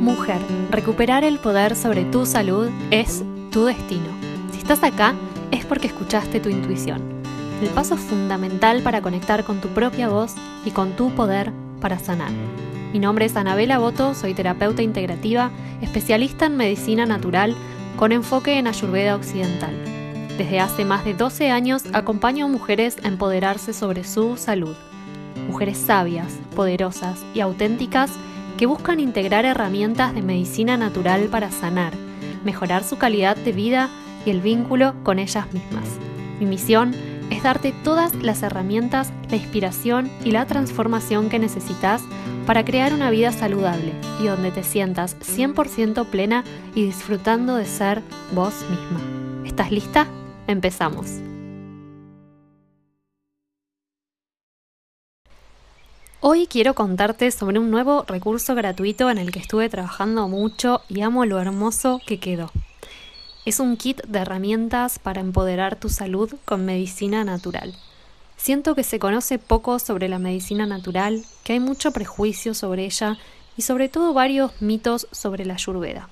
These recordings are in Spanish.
Mujer, recuperar el poder sobre tu salud es tu destino. Si estás acá es porque escuchaste tu intuición. El paso fundamental para conectar con tu propia voz y con tu poder para sanar. Mi nombre es Anabela Boto, soy terapeuta integrativa, especialista en medicina natural con enfoque en Ayurveda occidental. Desde hace más de 12 años acompaño a mujeres a empoderarse sobre su salud. Mujeres sabias, poderosas y auténticas que buscan integrar herramientas de medicina natural para sanar, mejorar su calidad de vida y el vínculo con ellas mismas. Mi misión es darte todas las herramientas, la inspiración y la transformación que necesitas para crear una vida saludable y donde te sientas 100% plena y disfrutando de ser vos misma. ¿Estás lista? Empezamos. Hoy quiero contarte sobre un nuevo recurso gratuito en el que estuve trabajando mucho y amo lo hermoso que quedó. Es un kit de herramientas para empoderar tu salud con medicina natural. Siento que se conoce poco sobre la medicina natural, que hay mucho prejuicio sobre ella y sobre todo varios mitos sobre la ayurveda.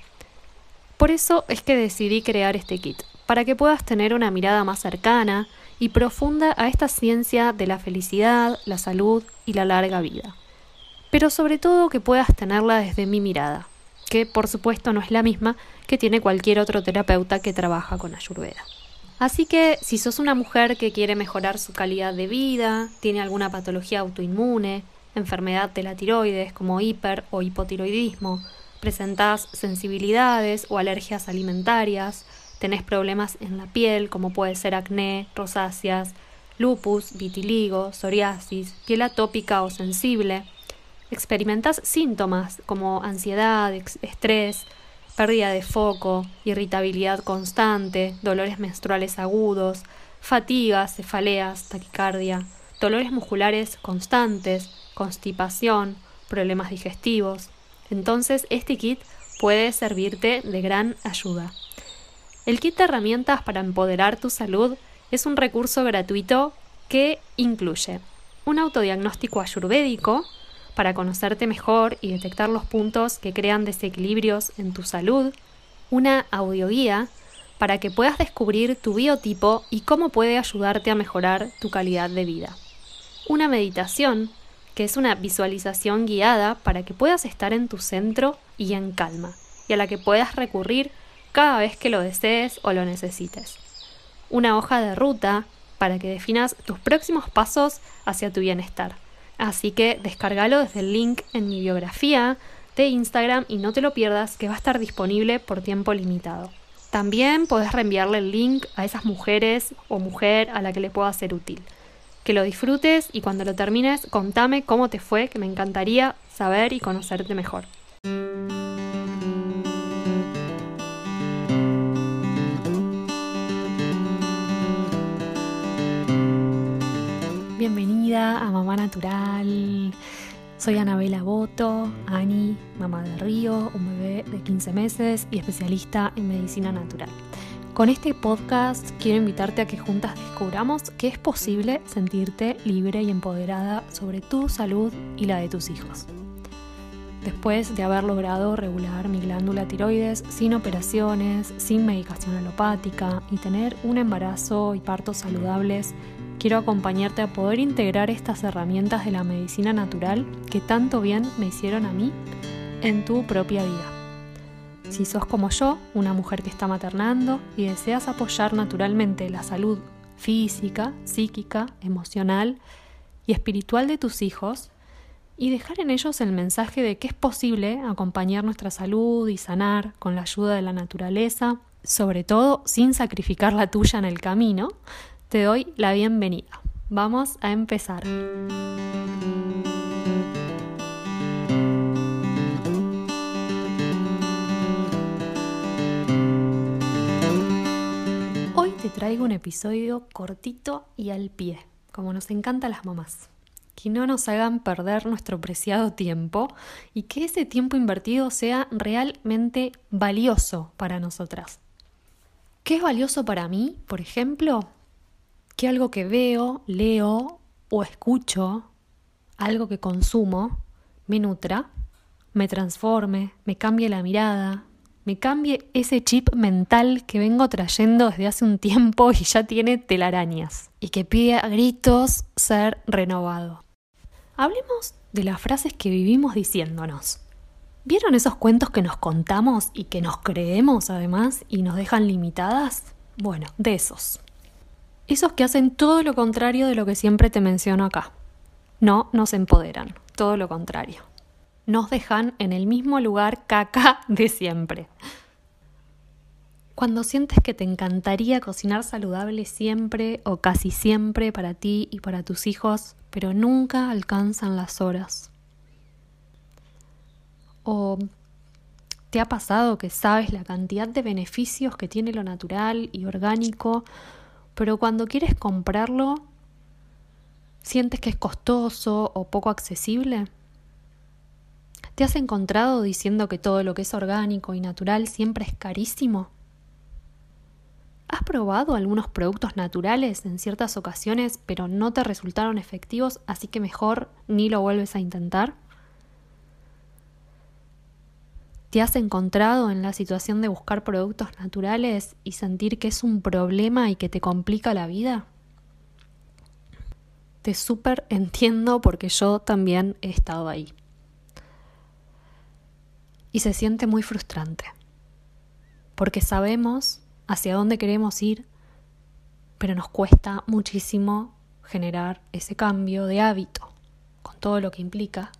Por eso es que decidí crear este kit, para que puedas tener una mirada más cercana y profunda a esta ciencia de la felicidad, la salud y la larga vida. Pero sobre todo que puedas tenerla desde mi mirada, que por supuesto no es la misma que tiene cualquier otro terapeuta que trabaja con Ayurveda. Así que si sos una mujer que quiere mejorar su calidad de vida, tiene alguna patología autoinmune, enfermedad de la tiroides como hiper o hipotiroidismo, presentás sensibilidades o alergias alimentarias, tenés problemas en la piel, como puede ser acné, rosáceas, lupus, vitiligo, psoriasis, piel atópica o sensible, experimentas síntomas como ansiedad, estrés, pérdida de foco, irritabilidad constante, dolores menstruales agudos, fatigas, cefaleas, taquicardia, dolores musculares constantes, constipación, problemas digestivos. Entonces este kit puede servirte de gran ayuda. El kit de herramientas para empoderar tu salud es un recurso gratuito que incluye un autodiagnóstico ayurvédico para conocerte mejor y detectar los puntos que crean desequilibrios en tu salud, una audioguía para que puedas descubrir tu biotipo y cómo puede ayudarte a mejorar tu calidad de vida. Una meditación, que es una visualización guiada para que puedas estar en tu centro y en calma, y a la que puedas recurrir cada vez que lo desees o lo necesites. Una hoja de ruta para que definas tus próximos pasos hacia tu bienestar. Así que descárgalo desde el link en mi biografía de Instagram y no te lo pierdas que va a estar disponible por tiempo limitado. También podés reenviarle el link a esas mujeres o mujer a la que le pueda ser útil. Que lo disfrutes y cuando lo termines contame cómo te fue, que me encantaría saber y conocerte mejor. Natural. Soy Anabela Boto, Ani, mamá de Río, un bebé de 15 meses y especialista en medicina natural. Con este podcast quiero invitarte a que juntas descubramos que es posible sentirte libre y empoderada sobre tu salud y la de tus hijos. Después de haber logrado regular mi glándula tiroides sin operaciones, sin medicación alopática y tener un embarazo y partos saludables, quiero acompañarte a poder integrar estas herramientas de la medicina natural que tanto bien me hicieron a mí en tu propia vida. Si sos como yo, una mujer que está maternando y deseas apoyar naturalmente la salud física, psíquica, emocional y espiritual de tus hijos, y dejar en ellos el mensaje de que es posible acompañar nuestra salud y sanar con la ayuda de la naturaleza, sobre todo sin sacrificar la tuya en el camino, te doy la bienvenida. Vamos a empezar. Hoy te traigo un episodio cortito y al pie, como nos encanta las mamás. Que no nos hagan perder nuestro preciado tiempo y que ese tiempo invertido sea realmente valioso para nosotras. ¿Qué es valioso para mí, por ejemplo? Que algo que veo, leo o escucho, algo que consumo, me nutra, me transforme, me cambie la mirada, me cambie ese chip mental que vengo trayendo desde hace un tiempo y ya tiene telarañas y que pide a gritos ser renovado. Hablemos de las frases que vivimos diciéndonos. ¿Vieron esos cuentos que nos contamos y que nos creemos además y nos dejan limitadas? Bueno, de esos. Esos que hacen todo lo contrario de lo que siempre te menciono acá. No nos empoderan, todo lo contrario nos dejan en el mismo lugar caca de siempre. Cuando sientes que te encantaría cocinar saludable siempre o casi siempre para ti y para tus hijos, pero nunca alcanzan las horas. O te ha pasado que sabes la cantidad de beneficios que tiene lo natural y orgánico, pero cuando quieres comprarlo, sientes que es costoso o poco accesible. ¿Te has encontrado diciendo que todo lo que es orgánico y natural siempre es carísimo? ¿Has probado algunos productos naturales en ciertas ocasiones pero no te resultaron efectivos, así que mejor ni lo vuelves a intentar? ¿Te has encontrado en la situación de buscar productos naturales y sentir que es un problema y que te complica la vida? Te súper entiendo porque yo también he estado ahí y se siente muy frustrante, porque sabemos hacia dónde queremos ir, pero nos cuesta muchísimo generar ese cambio de hábito, con todo lo que implica,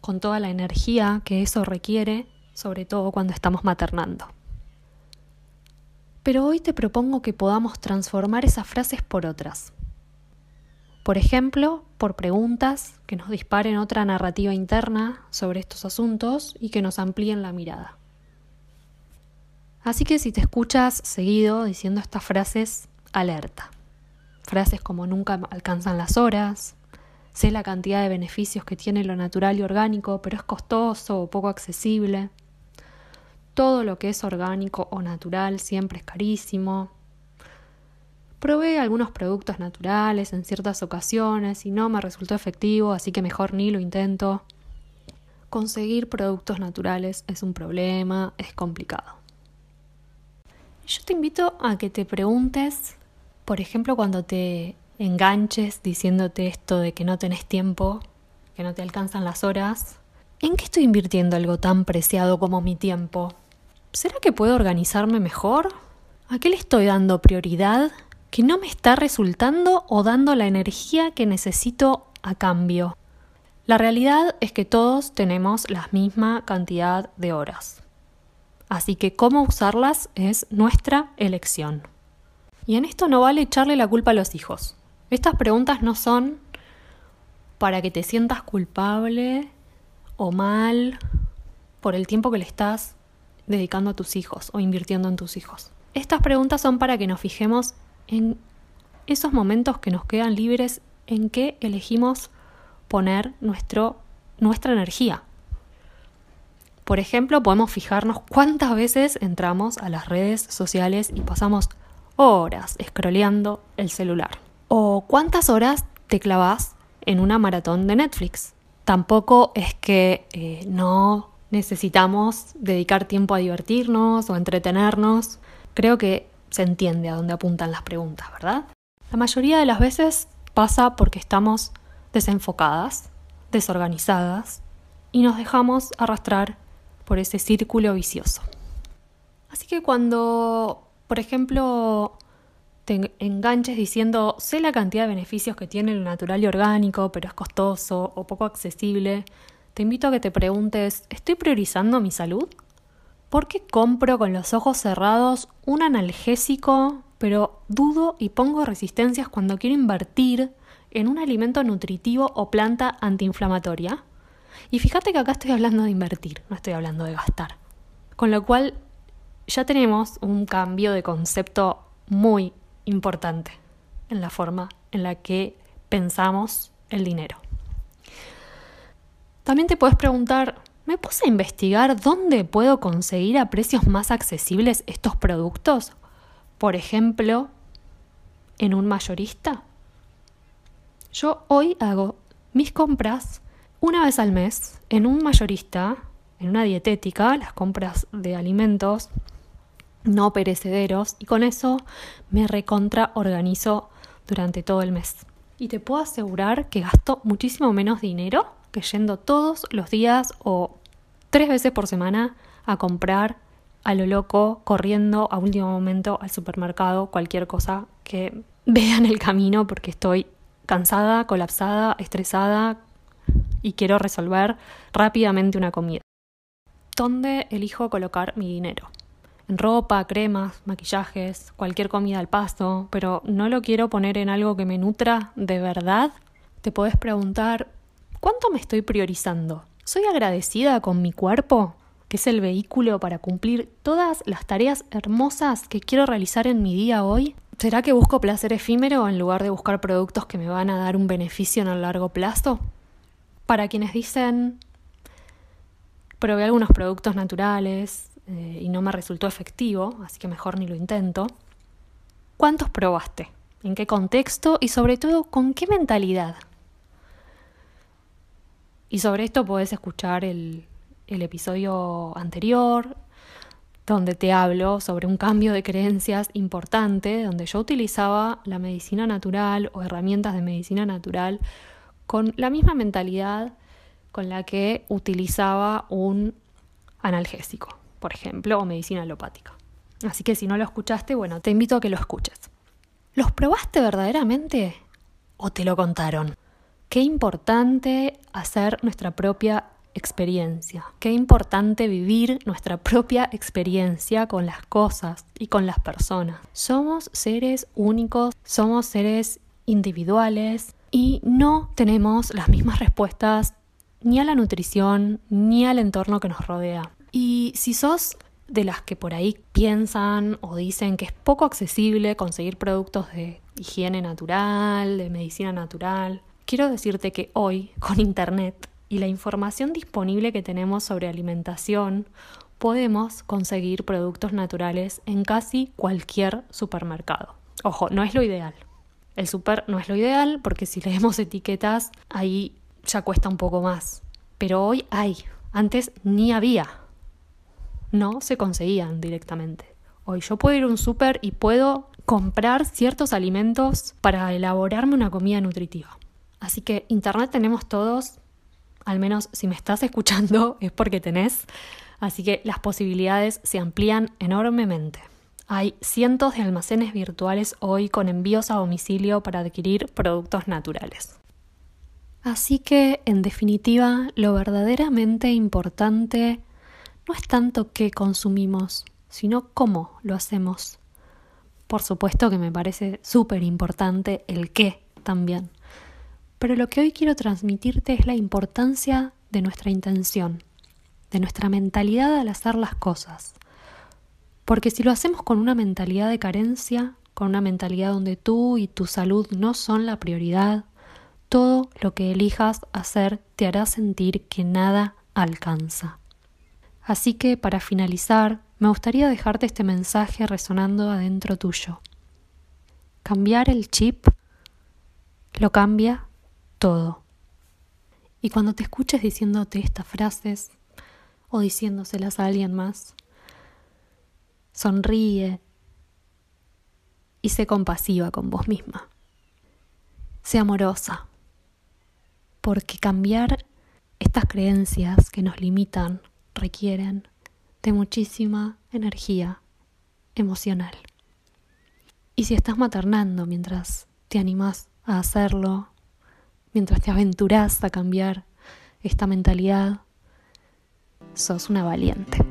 con toda la energía que eso requiere, sobre todo cuando estamos maternando. Pero hoy te propongo que podamos transformar esas frases por otras, por ejemplo, por preguntas que nos disparen otra narrativa interna sobre estos asuntos y que nos amplíen la mirada. Así que si te escuchas seguido diciendo estas frases, alerta. Frases como nunca alcanzan las horas, sé la cantidad de beneficios que tiene lo natural y orgánico, pero es costoso o poco accesible. Todo lo que es orgánico o natural siempre es carísimo. Probé algunos productos naturales en ciertas ocasiones y no me resultó efectivo, así que mejor ni lo intento. Conseguir productos naturales es un problema, es complicado. Yo te invito a que te preguntes, por ejemplo, cuando te enganches diciéndote esto de que no tenés tiempo, que no te alcanzan las horas, ¿en qué estoy invirtiendo algo tan preciado como mi tiempo? ¿Será que puedo organizarme mejor? ¿A qué le estoy dando prioridad que no me está resultando o dando la energía que necesito a cambio. La realidad es que todos tenemos la misma cantidad de horas. Así que cómo usarlas es nuestra elección. Y en esto no vale echarle la culpa a los hijos. Estas preguntas no son para que te sientas culpable o mal por el tiempo que le estás dedicando a tus hijos o invirtiendo en tus hijos. Estas preguntas son para que nos fijemos en esos momentos que nos quedan libres en que elegimos poner nuestro, nuestra energía. Por ejemplo, podemos fijarnos cuántas veces entramos a las redes sociales y pasamos horas scrolleando el celular. O cuántas horas te clavas en una maratón de Netflix. Tampoco es que eh, no necesitamos dedicar tiempo a divertirnos o entretenernos. Creo que se entiende a dónde apuntan las preguntas, ¿verdad? La mayoría de las veces pasa porque estamos desenfocadas, desorganizadas y nos dejamos arrastrar por ese círculo vicioso. Así que cuando, por ejemplo, enganches diciendo, sé la cantidad de beneficios que tiene lo natural y orgánico, pero es costoso o poco accesible, te invito a que te preguntes, ¿estoy priorizando mi salud? ¿Por qué compro con los ojos cerrados un analgésico, pero dudo y pongo resistencias cuando quiero invertir en un alimento nutritivo o planta antiinflamatoria? Y fíjate que acá estoy hablando de invertir, no estoy hablando de gastar. Con lo cual ya tenemos un cambio de concepto muy importante en la forma en la que pensamos el dinero. También te puedes preguntar, me puse a investigar dónde puedo conseguir a precios más accesibles estos productos. Por ejemplo, en un mayorista. Yo hoy hago mis compras una vez al mes en un mayorista, en una dietética, las compras de alimentos no perecederos y con eso me recontra organizo durante todo el mes. Y te puedo asegurar que gasto muchísimo menos dinero que yendo todos los días o tres veces por semana a comprar a lo loco, corriendo a último momento al supermercado, cualquier cosa que vea en el camino porque estoy cansada, colapsada, estresada y quiero resolver rápidamente una comida. ¿Dónde elijo colocar mi dinero? Ropa, cremas, maquillajes, cualquier comida al paso, pero no lo quiero poner en algo que me nutra de verdad. Te podés preguntar, ¿cuánto me estoy priorizando? ¿Soy agradecida con mi cuerpo? que es el vehículo para cumplir todas las tareas hermosas que quiero realizar en mi día hoy? ¿Será que busco placer efímero en lugar de buscar productos que me van a dar un beneficio en el largo plazo? Para quienes dicen, probé algunos productos naturales eh, y no me resultó efectivo, así que mejor ni lo intento. ¿Cuántos probaste? ¿En qué contexto? Y sobre todo, ¿con qué mentalidad? Y sobre esto podés escuchar el, el episodio anterior, donde te hablo sobre un cambio de creencias importante, donde yo utilizaba la medicina natural o herramientas de medicina natural con la misma mentalidad con la que utilizaba un analgésico, por ejemplo, o medicina alopática. Así que si no lo escuchaste, bueno, te invito a que lo escuches. ¿Los probaste verdaderamente o te lo contaron? Qué importante hacer nuestra propia experiencia. Qué importante vivir nuestra propia experiencia con las cosas y con las personas. Somos seres únicos, somos seres individuales y no tenemos las mismas respuestas ni a la nutrición ni al entorno que nos rodea. Y si sos de las que por ahí piensan o dicen que es poco accesible conseguir productos de higiene natural, de medicina natural, quiero decirte que hoy con Internet y la información disponible que tenemos sobre alimentación, podemos conseguir productos naturales en casi cualquier supermercado. Ojo, no es lo ideal. El super no es lo ideal porque si leemos etiquetas ahí ya cuesta un poco más. Pero hoy hay. Antes ni había. No se conseguían directamente. Hoy yo puedo ir a un super y puedo comprar ciertos alimentos para elaborarme una comida nutritiva. Así que Internet tenemos todos al menos si me estás escuchando es porque tenés, así que las posibilidades se amplían enormemente. Hay cientos de almacenes virtuales hoy con envíos a domicilio para adquirir productos naturales. Así que, en definitiva, lo verdaderamente importante no es tanto qué consumimos, sino cómo lo hacemos. Por supuesto que me parece súper importante el qué también. Pero lo que hoy quiero transmitirte es la importancia de nuestra intención, de nuestra mentalidad al hacer las cosas. Porque si lo hacemos con una mentalidad de carencia, con una mentalidad donde tú y tu salud no son la prioridad, todo lo que elijas hacer te hará sentir que nada alcanza. Así que para finalizar, me gustaría dejarte este mensaje resonando adentro tuyo. Cambiar el chip lo cambia todo. Y cuando te escuches diciéndote estas frases o diciéndoselas a alguien más, sonríe y sé compasiva con vos misma. Sé amorosa, porque cambiar estas creencias que nos limitan requieren de muchísima energía emocional. Y si estás maternando mientras te animas a hacerlo, mientras te aventuras a cambiar esta mentalidad, sos una valiente.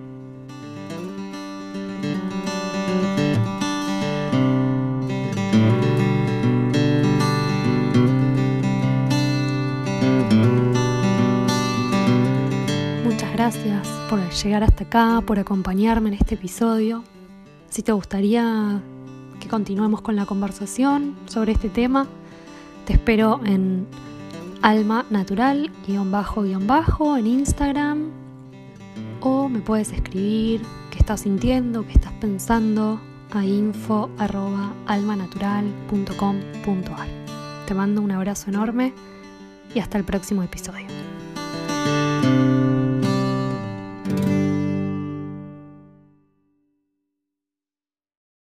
Gracias por llegar hasta acá, por acompañarme en este episodio. Si te gustaría que continuemos con la conversación sobre este tema, te espero en alma natural guion bajo guion bajo en Instagram o me puedes escribir qué estás sintiendo, qué estás pensando a info arroba almanatural.com.ar. Te mando un abrazo enorme y hasta el próximo episodio.